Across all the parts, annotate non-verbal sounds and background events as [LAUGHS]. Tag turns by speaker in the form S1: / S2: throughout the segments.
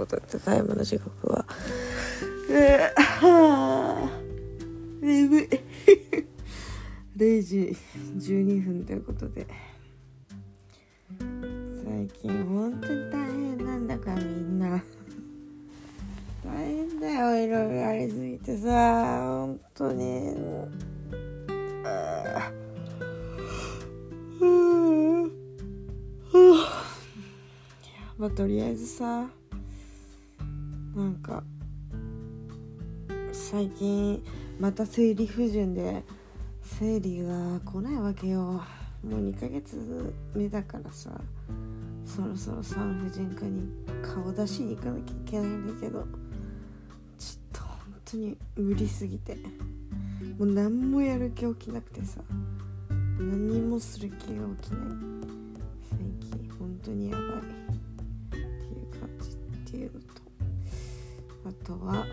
S1: ことでただいまの時刻は。えー、はあ眠い。0時12分ということで。最近本当に大変なんだかみんな。大変だよいろいろありすぎてさ。本当に。あー。まあとりあえずさなんか最近また生理不順で生理が来ないわけよ。もう2ヶ月目だからさそろそろ産婦人科に顔出しに行かなきゃいけないんだけどちょっと本当に無理すぎて。もう何もやる気起きなくてさ何もする気が起きない。最近本当にやばい。っていう感じっていうのとあとは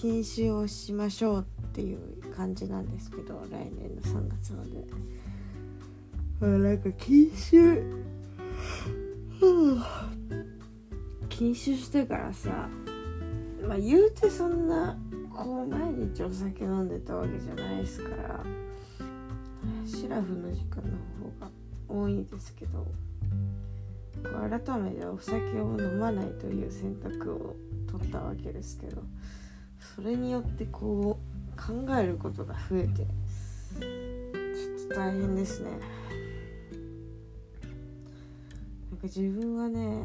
S1: 禁酒をしましょうっていう感じなんですけど来年の3月まで。あなんか禁酒。禁酒してからさまあ言うてそんなこう毎日お酒飲んでたわけじゃないですからシラフの時間の方が多いですけど改めてお酒を飲まないという選択を取ったわけですけどそれによってこう考えることが増えてちょっと大変ですね。なんか自分はね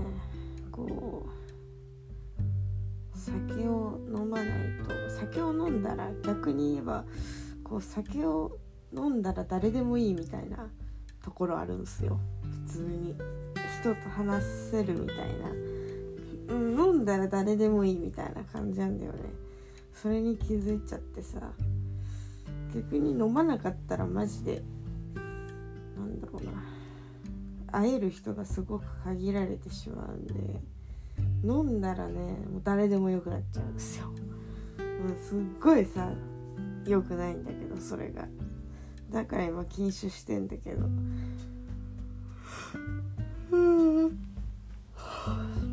S1: こう酒を飲まないと酒を飲んだら逆に言えばこう酒を飲んだら誰でもいいみたいなところあるんですよ。普通に。人と話せるみたいな、うん、飲んだら誰でもいいみたいな感じなんだよね。それに気づいちゃってさ。逆に飲まなかったらマジでなんだろうな。会える人がすごく限られてしまうんで飲んだらねもう誰でもよくなっちゃうんですよ。もうすっごいさ良くないんだけどそれが。だから今禁酒してんだけど。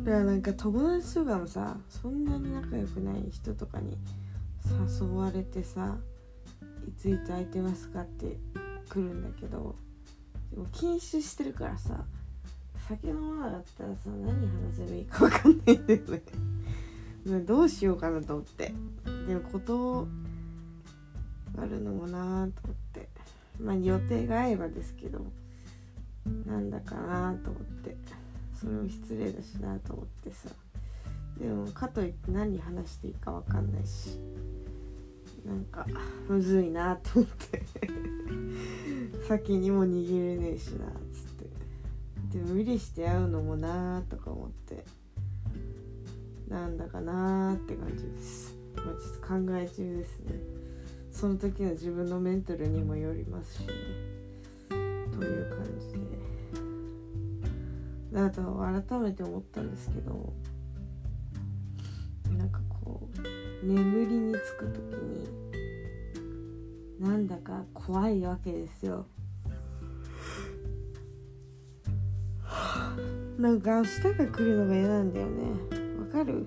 S1: だからなんか友達とかもさそんなに仲良くない人とかに誘われてさ「いついつ空いてますか?」って来るんだけどでも禁酒してるからさ酒飲まなかったらさ何話せばいいか分かんないんだよね。[LAUGHS] どうしようかなと思って。でも断るのもなーと思って。まあ予定が合えばですけどなんだかなと思って。それも失礼だしなと思ってさ。でもかといって何話していいか分かんないしなんかむずいなと思って。[LAUGHS] 先にも握れねえしなっつって。で無理して会うのもなーとか思って。なんだかなーって感じです。まちょっと考え中ですね。その時の自分のメンタルにもよりますしね。という感じであと改めて思ったんですけどなんかこう眠りにつく時になんだか怖いわけですよ。[SIGHS] なんか明日が来るのが嫌なんだよね。わかる？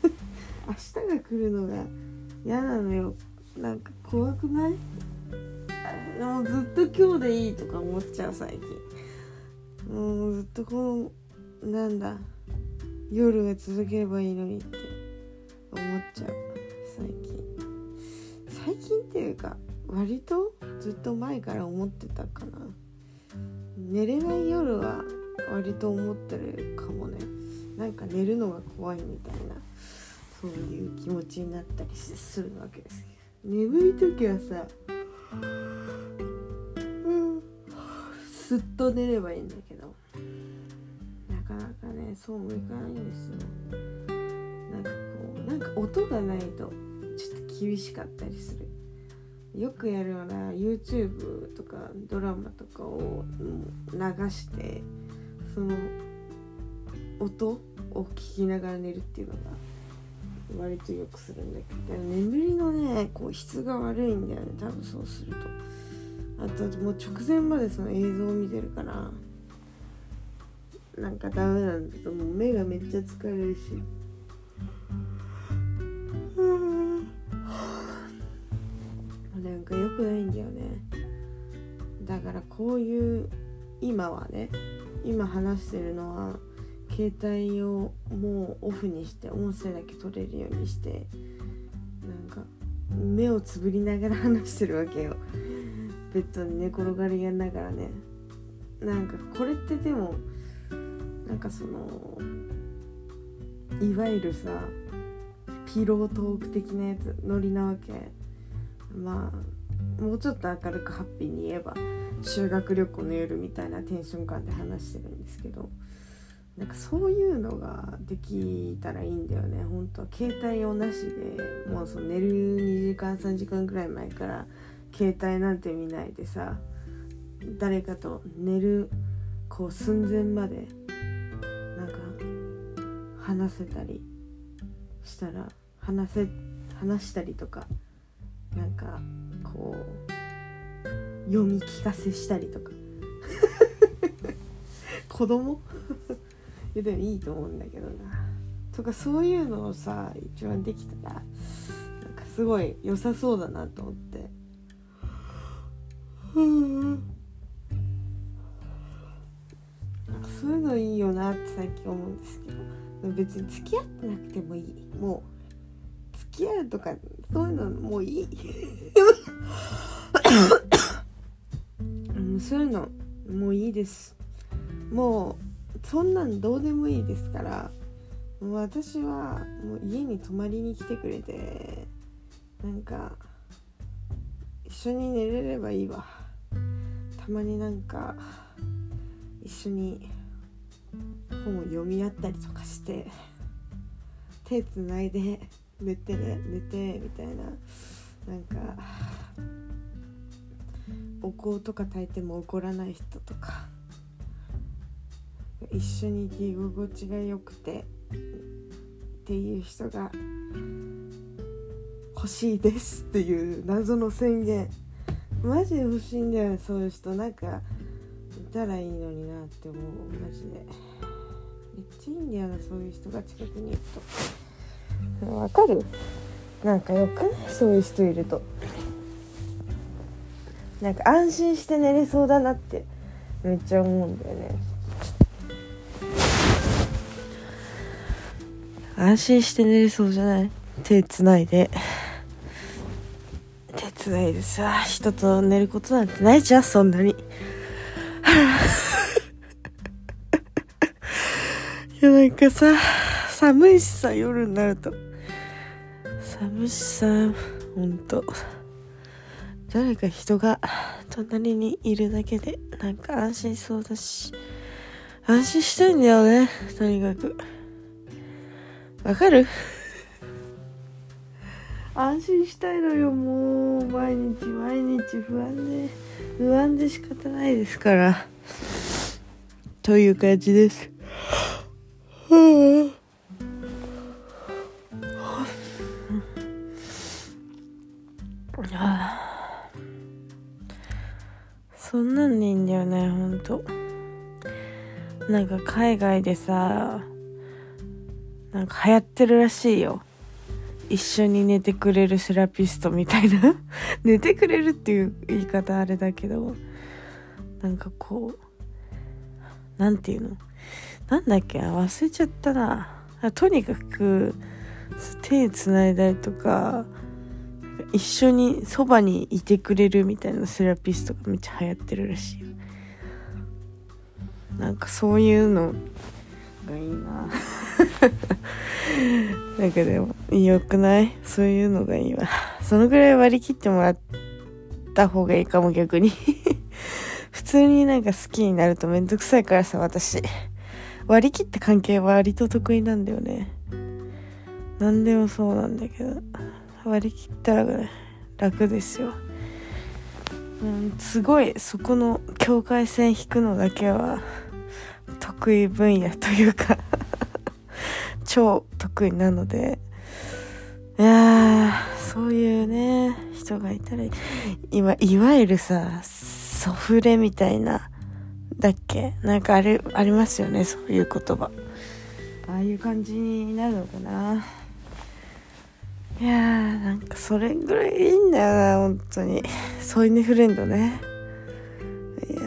S1: [LAUGHS] 明日が来るのが嫌なのよ。なんか怖くない？もうずっと今日でいいとか思っちゃう最近。もうずっとこのなんだ夜が続ければいいのにって思っちゃう。最近最近っていうか割とずっと前から思ってたかな。寝れない夜は割と思ってるかもね。なんか寝るのが怖いみたいなそういう気持ちになったりするわけです眠い時はさすっと寝ればいいんだけど。なかなかねそうもいかないんですよ。なんかこうなんか音がないとちょっと厳しかったりする。よくやるような YouTube とかドラマとかを流してその音を聞きながら寝るっていうのが割とよくするんだけど。眠りのねこう質が悪いんだよね多分そうすると。あともう直前までその映像を見てるからなんかダメなんだけどもう。目がめっちゃ疲れるし。なんか良くないんだよね。だからこういう今はね今話してるのは携帯をもうオフにして音声だけ取れるようにしてなんか目をつぶりながら話してるわけよ。ベッドに寝転がりやながらねなんかこれってでもなんかそのいわゆるさピロートーク的なやつノリなわけ。まあもうちょっと明るくハッピーに言えば修学旅行の夜みたいなテンション感で話してるんですけどなんかそういうのができたらいいんだよね。本当は携帯をなしでもうその寝る2時間3時間ぐらい前から携帯なんて見ないでさ誰かと寝るこう寸前までなんか話せたりしたら話せ話したりとかなんかこう読み聞かせしたりとか。[LAUGHS] 子供？[LAUGHS] いやでもいいと思うんだけどな。とかそういうのをさ一番できたらなんかすごい良さそうだなと思って。そういうのいいよなって最近思うんですけど別に付き合ってなくてもいい。もう付き合うとかそういうのもういい。うそういうのもういいです。もうそんなんどうでもいいですから私はもう家に泊まりに来てくれてなんか一緒に寝れればいいわ。たまになんか一緒に本を読み合ったりとかして手つないで寝て寝てみたいななんかお香とか炊いても怒らない人とか一緒に居心地が良くてっていう人が欲しいですっていう謎の宣言。マジで欲しいんだよそういう人。なんかいたらいいのになって思う。マジで。めっちゃいいんだよなそういう人が近くにいると。わかる？なんかよくねそういう人いると。なんか安心して寝れそうだなって。めっちゃ思うんだよね。安心して寝れそうじゃない？手つないで。手つないでさ人と寝ることなんてないじゃんそんなに。[LAUGHS] いやなんかさ寒いしさ夜になると。寒いしさほんと。誰か人が隣にいるだけでなんか安心そうだし。安心したいんだよねとにかく。わかる？安心したいのよもう毎日毎日不安で不安で仕方ないですから。という感じです。そんなんでいいんだよねほんと。なんか海外でさなんか流行ってるらしいよ一緒に寝てくれるセラピストみたいな。[LAUGHS] 寝てくれるっていう言い方あれだけど。なんかこうなんていうの？なんだっけ？忘れちゃったな。とにかく手つないだりとか一緒にそばにいてくれるみたいなセラピストがめっちゃ流行ってるらしいなんかそういうのがいいな。[LAUGHS] [LAUGHS] なんかでもよくない？そういうのがいいわ。そのぐらい割り切ってもらった方がいいかも逆に。[LAUGHS] 普通になんか好きになるとめんどくさいからさ私。割り切った関係は割と得意なんだよね。何でもそうなんだけど。割り切ったら楽ですよ。うんすごいそこの境界線引くのだけは得意分野というか。超得意なのでいやそういうね人がいたら今いわゆるさソフレみたいなだっけ？なんかあれありますよねそういう言葉。ああいう感じになるのかな。いやーなんかそれぐらいいいんだよな本当に。添い寝フレンドね。いや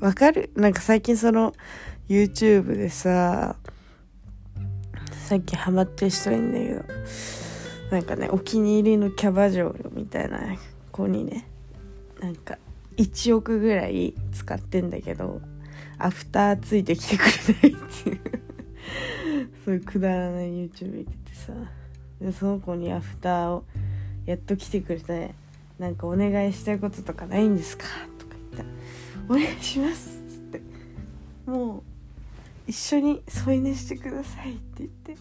S1: ーわかる？なんか最近その YouTube でさ最近ハマってる人いんだけどなんかねお気に入りのキャバ嬢みたいな子にねなんか1億ぐらい使ってんだけどアフターついてきてくれないっていう。[LAUGHS] そういうくだらない YouTube 見ててさ。でその子にアフターをやっと来てくれてなんかお願いしたいこととかないんですかとか言ったら「お願いします」っつって。もう一緒に添い寝してくださいって言って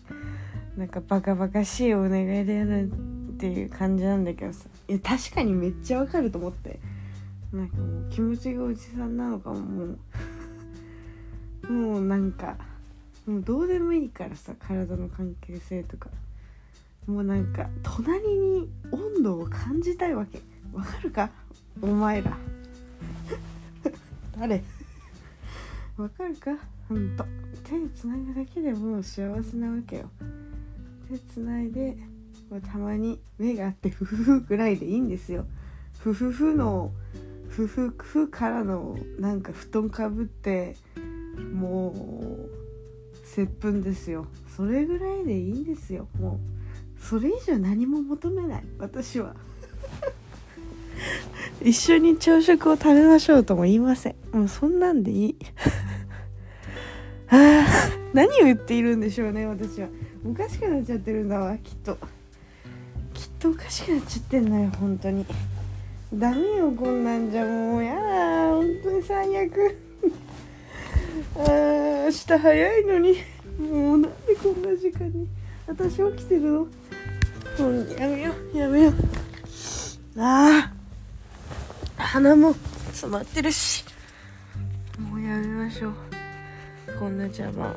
S1: なんかバカバカしいお願いでやるっていう感じなんだけどさ。いや確かにめっちゃわかると思って。なんかもう気持ちがおじさんなのかも。もう [LAUGHS] もうなんかもうどうでもいいからさ体の関係性とか。もうなんか隣に温度を感じたいわけ。わかるか？お前ら。[LAUGHS] 誰？わかるか？ほんと手つなぐだけでもう幸せなわけよ。手つないでたまに目があってフフフぐらいでいいんですよ。フフフのフフフからのなんか布団かぶってもう接吻ですよ。それぐらいでいいんですよ。もうそれ以上何も求めない。私は。[LAUGHS] 一緒に朝食を食べましょうとも言いません。もうそんなんでいい。[LAUGHS] あ [LAUGHS] 何を言っているんでしょうね私は。おかしくなっちゃってるんだわきっと。きっとおかしくなっちゃってんのよ本当に。ダメよこんなんじゃもう。やだ本当に最悪。あー明日早いのに。もうなんでこんな時間に。私起きてるの？もうやめようやめよう。ああ鼻も詰まってるし。もうやめましょう。こんな邪魔。